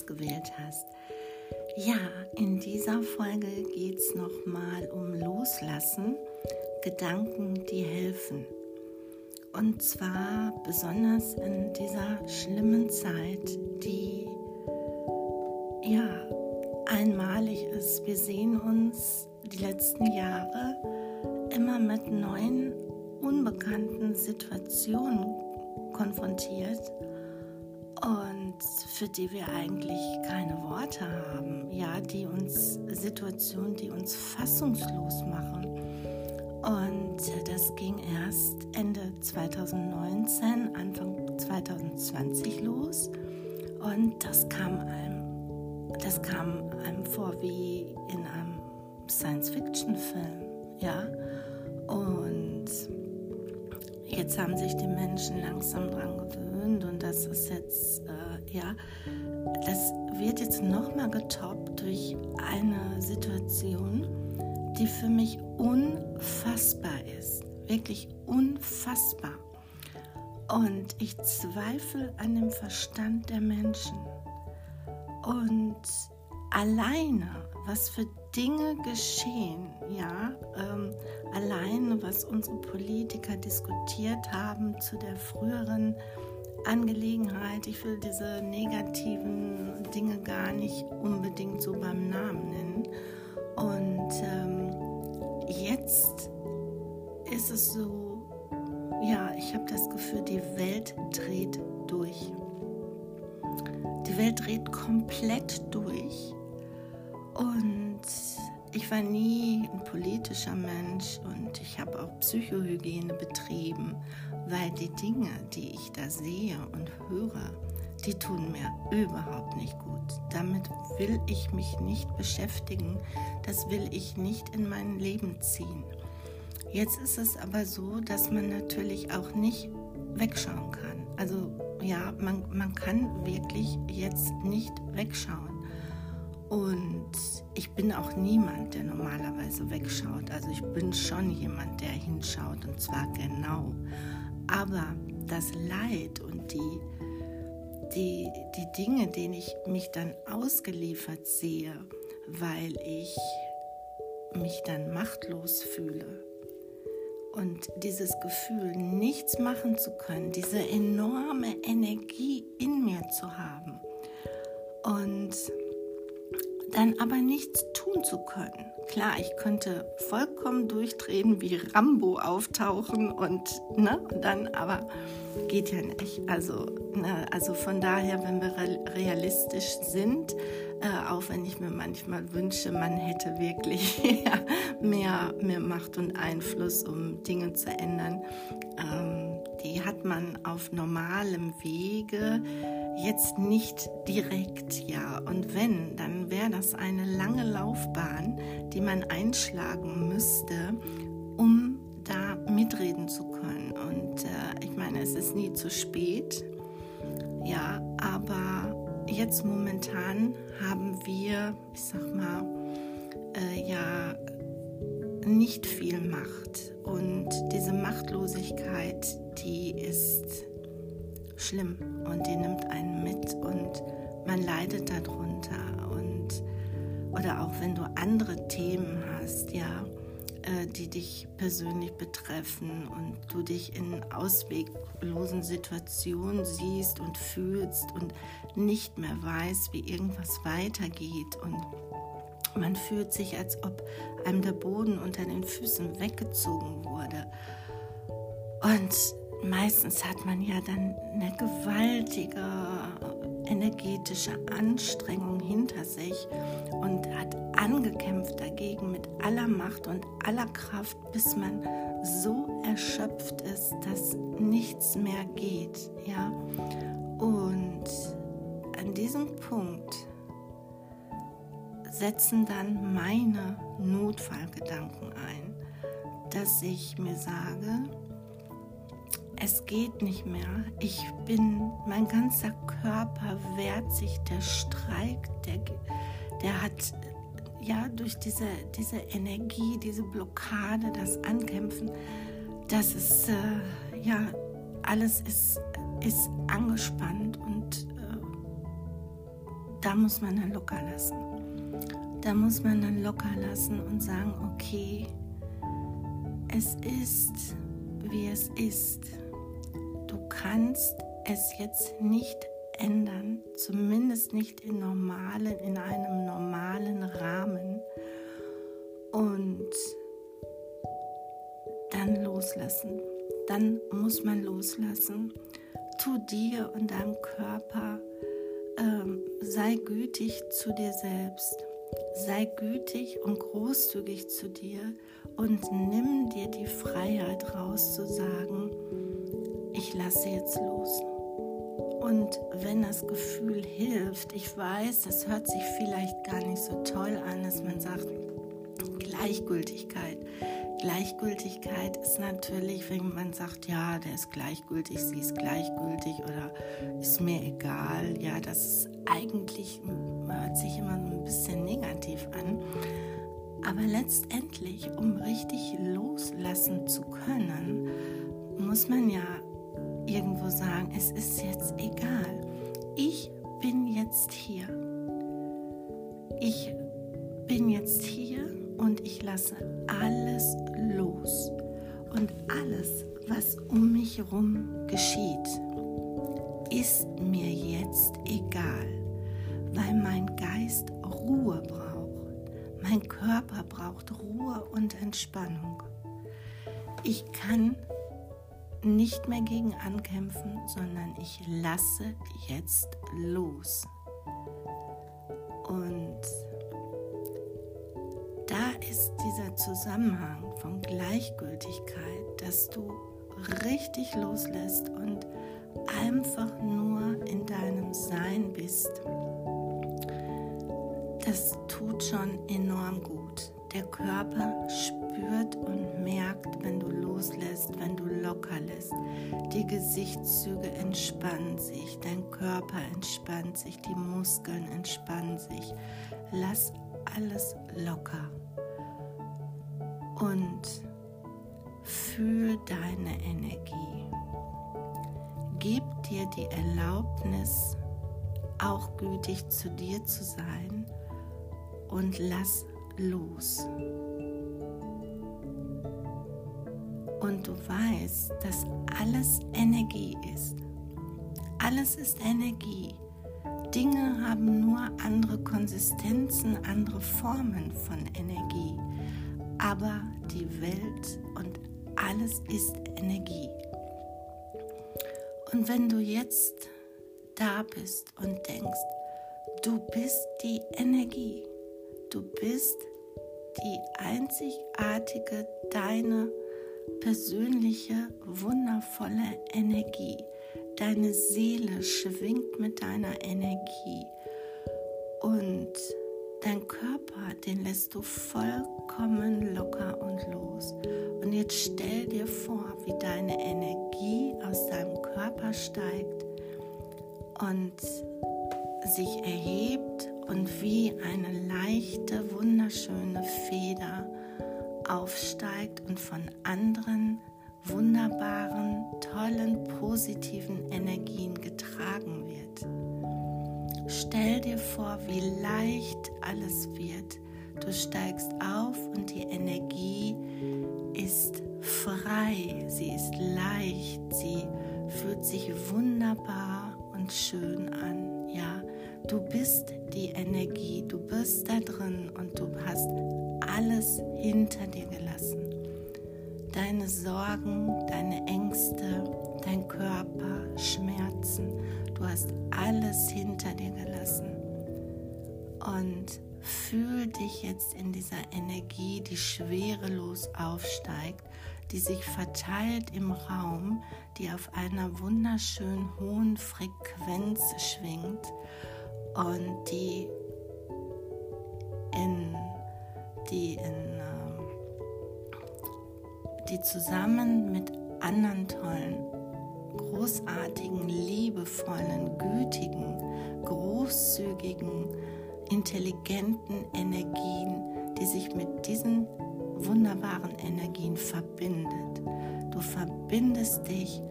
ausgewählt hast. Ja, in dieser Folge geht es nochmal um Loslassen, Gedanken, die helfen. Und zwar besonders in dieser schlimmen Zeit, die ja einmalig ist. Wir sehen uns die letzten Jahre immer mit neuen, unbekannten Situationen konfrontiert und für die wir eigentlich keine Worte haben, ja, die uns Situationen, die uns fassungslos machen. Und das ging erst Ende 2019, Anfang 2020 los und das kam einem, das kam einem vor wie in einem Science-Fiction-Film, ja. Und jetzt haben sich die Menschen langsam dran gewöhnt und das ist jetzt, äh, ja, das wird jetzt nochmal getoppt durch eine Situation, die für mich unfassbar ist. Wirklich unfassbar. Und ich zweifle an dem Verstand der Menschen. Und alleine, was für Dinge geschehen, ja, ähm, allein was unsere Politiker diskutiert haben zu der früheren Angelegenheit, ich will diese negativen Dinge gar nicht unbedingt so beim Namen nennen. Und ähm, jetzt ist es so, ja, ich habe das Gefühl, die Welt dreht durch. Die Welt dreht komplett durch. Und ich war nie ein politischer Mensch und ich habe auch Psychohygiene betrieben, weil die Dinge, die ich da sehe und höre, die tun mir überhaupt nicht gut. Damit will ich mich nicht beschäftigen, das will ich nicht in mein Leben ziehen. Jetzt ist es aber so, dass man natürlich auch nicht wegschauen kann. Also ja, man, man kann wirklich jetzt nicht wegschauen. Und ich bin auch niemand, der normalerweise wegschaut. Also ich bin schon jemand, der hinschaut und zwar genau. Aber das Leid und die, die, die Dinge, denen ich mich dann ausgeliefert sehe, weil ich mich dann machtlos fühle und dieses Gefühl, nichts machen zu können, diese enorme Energie in mir zu haben und dann aber nichts tun zu können. Klar, ich könnte vollkommen durchdrehen, wie Rambo auftauchen und, ne, dann, aber geht ja nicht. Also, ne, also von daher, wenn wir realistisch sind, äh, auch wenn ich mir manchmal wünsche, man hätte wirklich mehr, mehr Macht und Einfluss, um Dinge zu ändern, ähm, die hat man auf normalem Wege jetzt nicht direkt, ja. Und wenn, dann wäre das eine lange Laufbahn, die man einschlagen müsste, um da mitreden zu können. Und äh, ich meine, es ist nie zu spät, ja, aber jetzt momentan haben wir, ich sag mal, äh, ja, nicht viel Macht. Und diese Machtlosigkeit, die ist schlimm. Und die nimmt einen mit und man leidet darunter. Und oder auch wenn du andere Themen hast, ja, äh, die dich persönlich betreffen und du dich in ausweglosen Situationen siehst und fühlst und nicht mehr weißt, wie irgendwas weitergeht. Und man fühlt sich, als ob einem der Boden unter den Füßen weggezogen wurde. Und meistens hat man ja dann eine gewaltige energetische Anstrengung hinter sich und hat angekämpft dagegen mit aller Macht und aller Kraft, bis man so erschöpft ist, dass nichts mehr geht, ja? Und an diesem Punkt setzen dann meine Notfallgedanken ein, dass ich mir sage, es geht nicht mehr. Ich bin, mein ganzer Körper wehrt sich, der streikt, der, der hat ja durch diese, diese Energie, diese Blockade, das Ankämpfen, das ist, äh, ja, alles ist, ist angespannt und äh, da muss man dann locker lassen. Da muss man dann locker lassen und sagen, okay, es ist, wie es ist. Kannst es jetzt nicht ändern, zumindest nicht in normalen, in einem normalen Rahmen. Und dann loslassen. Dann muss man loslassen. Tu dir und deinem Körper, ähm, sei gütig zu dir selbst. Sei gütig und großzügig zu dir und nimm dir die Freiheit raus zu sagen, ich lasse jetzt los. Und wenn das Gefühl hilft, ich weiß, das hört sich vielleicht gar nicht so toll an, dass man sagt, Gleichgültigkeit. Gleichgültigkeit ist natürlich, wenn man sagt, ja, der ist gleichgültig, sie ist gleichgültig oder ist mir egal. Ja, das ist eigentlich, hört sich immer ein bisschen negativ an. Aber letztendlich, um richtig loslassen zu können, muss man ja irgendwo sagen, es ist jetzt egal. Ich bin jetzt hier. Ich bin jetzt hier und ich lasse alles los. Und alles, was um mich herum geschieht, ist mir jetzt egal, weil mein Geist Ruhe braucht. Mein Körper braucht Ruhe und Entspannung. Ich kann nicht mehr gegen ankämpfen, sondern ich lasse jetzt los. Und da ist dieser Zusammenhang von Gleichgültigkeit, dass du richtig loslässt und einfach nur in deinem Sein bist. Das tut schon enorm gut. Der Körper spürt und merkt, wenn du loslässt, wenn du locker lässt. Die Gesichtszüge entspannen sich, dein Körper entspannt sich, die Muskeln entspannen sich. Lass alles locker und fühl deine Energie. Gib dir die Erlaubnis, auch gütig zu dir zu sein und lass los. Weißt, dass alles Energie ist. Alles ist Energie. Dinge haben nur andere Konsistenzen, andere Formen von Energie aber die Welt und alles ist Energie. Und wenn du jetzt da bist und denkst, du bist die Energie, du bist die einzigartige, deine persönliche, wundervolle Energie. Deine Seele schwingt mit deiner Energie und Dein Körper, den lässt du vollkommen locker und los. Und jetzt stell dir vor, wie deine Energie aus deinem Körper steigt und sich erhebt und wie eine leichte, wunderschöne Feder aufsteigt und von anderen wunderbaren, tollen, positiven Energien getragen wird. Stell dir vor, wie leicht alles wird. Du steigst auf und die Energie ist frei, sie ist leicht, sie fühlt sich wunderbar und schön an. Ja, du bist die Energie, du bist da drin und du hast alles hinter dir gelassen. Deine Sorgen, deine Ängste, dein Körper, Schmerzen, Du hast alles hinter dir gelassen. Und fühl dich jetzt in dieser Energie, die schwerelos aufsteigt, die sich verteilt im Raum, die auf einer wunderschön hohen Frequenz schwingt und die in die in ähm, die zusammen mit anderen tollen großartigen, liebevollen, gütigen, großzügigen, intelligenten Energien, die sich mit diesen wunderbaren Energien verbindet. Du verbindest dich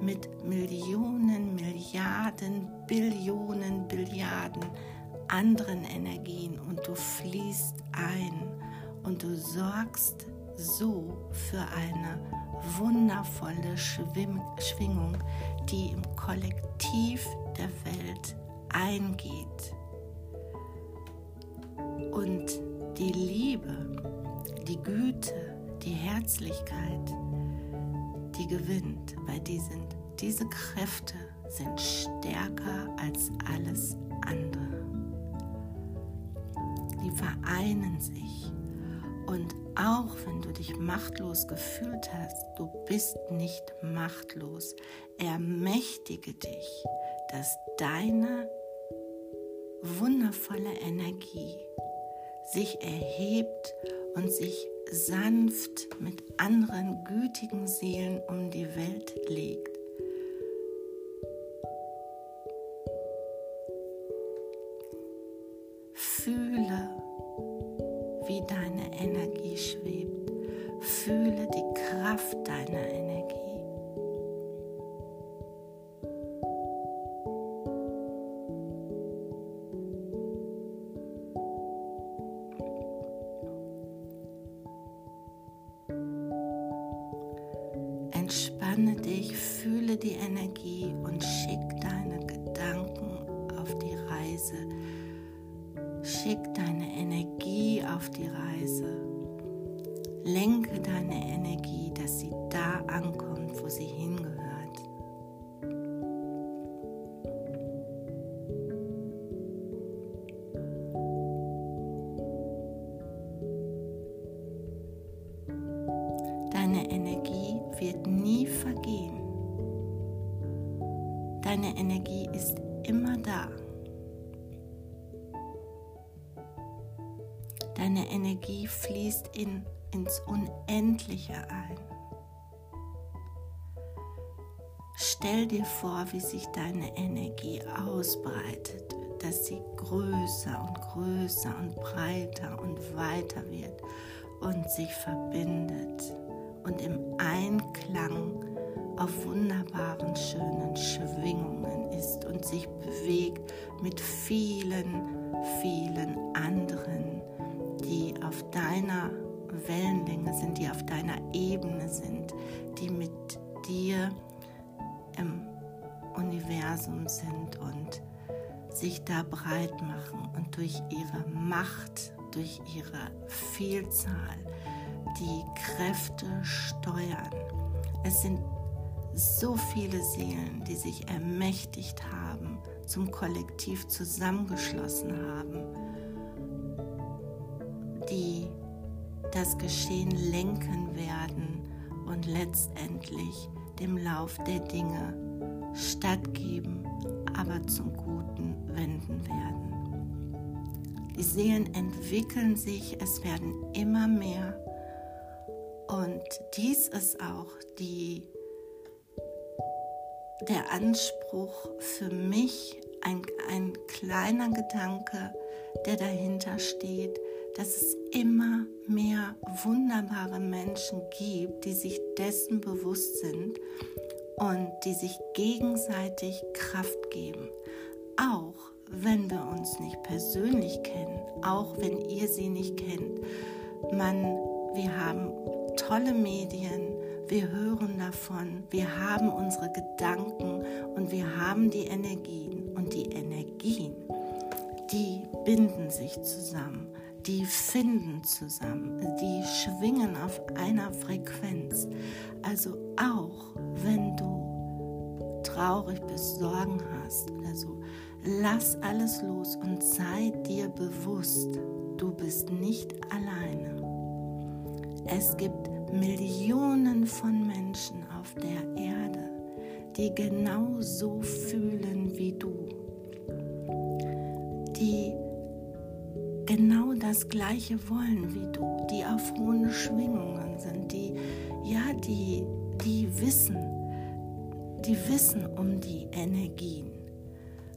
mit Millionen, Milliarden, Billionen, Billiarden anderen Energien und du fließt ein und du sorgst so für eine wundervolle Schwim Schwingung, die im Kollektiv der Welt eingeht. Und die Liebe, die Güte, die Herzlichkeit, die gewinnt, weil die sind, diese Kräfte sind stärker als alles andere. Die vereinen sich und auch wenn du dich machtlos gefühlt hast, du bist nicht machtlos. Ermächtige dich, dass deine wundervolle Energie sich erhebt und sich sanft mit anderen gütigen Seelen um die Welt legt. Wie deine Energie schwebt. Fühle die Kraft deiner Energie. Entspanne dich, fühle die Energie und schick deine Gedanken auf die Reise. Schick deine Energie auf die Reise. Lenke deine Energie, dass sie da ankommt, wo sie hingehört. Deine Energie fließt in, ins Unendliche ein. Stell dir vor, wie sich deine Energie ausbreitet, dass sie größer und größer und breiter und weiter wird und sich verbindet und im Einklang auf wunderbaren, schönen Schwingungen ist und sich bewegt mit vielen, vielen anderen, auf deiner Wellenlänge sind, die auf deiner Ebene sind, die mit dir im Universum sind und sich da breit machen und durch ihre Macht, durch ihre Vielzahl die Kräfte steuern. Es sind so viele Seelen, die sich ermächtigt haben, zum Kollektiv zusammengeschlossen haben, das Geschehen lenken werden und letztendlich dem Lauf der Dinge stattgeben, aber zum Guten wenden werden. Die Seelen entwickeln sich, es werden immer mehr und dies ist auch die, der Anspruch für mich, ein, ein kleiner Gedanke, der dahinter steht, dass es immer mehr wunderbare Menschen gibt, die sich dessen bewusst sind und die sich gegenseitig Kraft geben. Auch wenn wir uns nicht persönlich kennen, auch wenn ihr sie nicht kennt. Man, wir haben tolle Medien, wir hören davon, wir haben unsere Gedanken und wir haben die Energien. Und die Energien, die binden sich zusammen, die finden zusammen, die schwingen auf einer Frequenz. Also auch wenn du traurig bist, Sorgen hast oder so, lass alles los und sei dir bewusst, du bist nicht alleine. Es gibt Millionen von Menschen auf der Erde, die genau so fühlen wie du, die genau das Gleiche wollen wie du, die auf hohen Schwingungen sind, die ja, die, die wissen, die wissen um die Energien.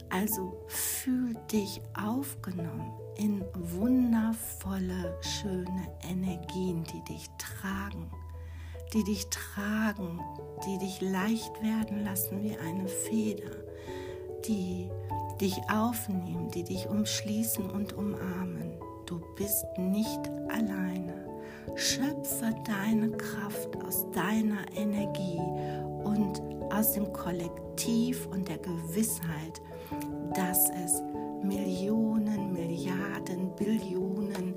Also fühl dich aufgenommen in wundervolle, schöne Energien, die dich tragen, die dich tragen, die dich leicht werden lassen wie eine Feder, die dich aufnehmen, die dich umschließen und umarmen. Du bist nicht alleine. Schöpfe deine Kraft aus deiner Energie und aus dem Kollektiv und der Gewissheit, dass es Millionen, Milliarden, Billionen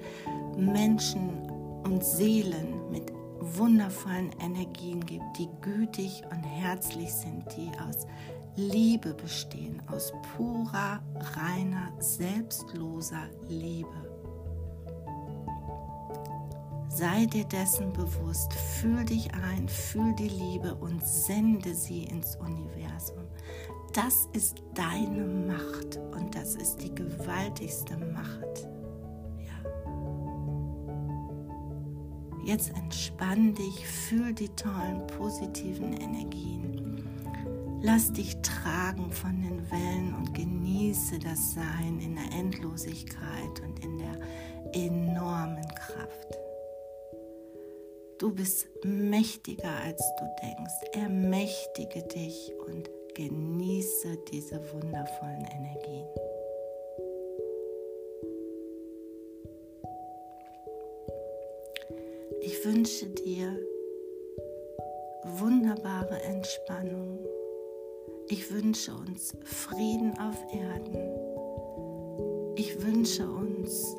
Menschen und Seelen mit wundervollen Energien gibt, die gütig und herzlich sind, die aus Liebe bestehen, aus purer, reiner, selbstloser Liebe. Sei dir dessen bewusst, fühl dich ein, fühl die Liebe und sende sie ins Universum. Das ist deine Macht und das ist die gewaltigste Macht. Ja. Jetzt entspann dich, fühl die tollen positiven Energien. Lass dich tragen von den Wellen und genieße das Sein in der Endlosigkeit und in der enormen Kraft. Du bist mächtiger als du denkst. Ermächtige dich und genieße diese wundervollen Energien. Ich wünsche dir wunderbare Entspannung. Ich wünsche uns Frieden auf Erden. Ich wünsche uns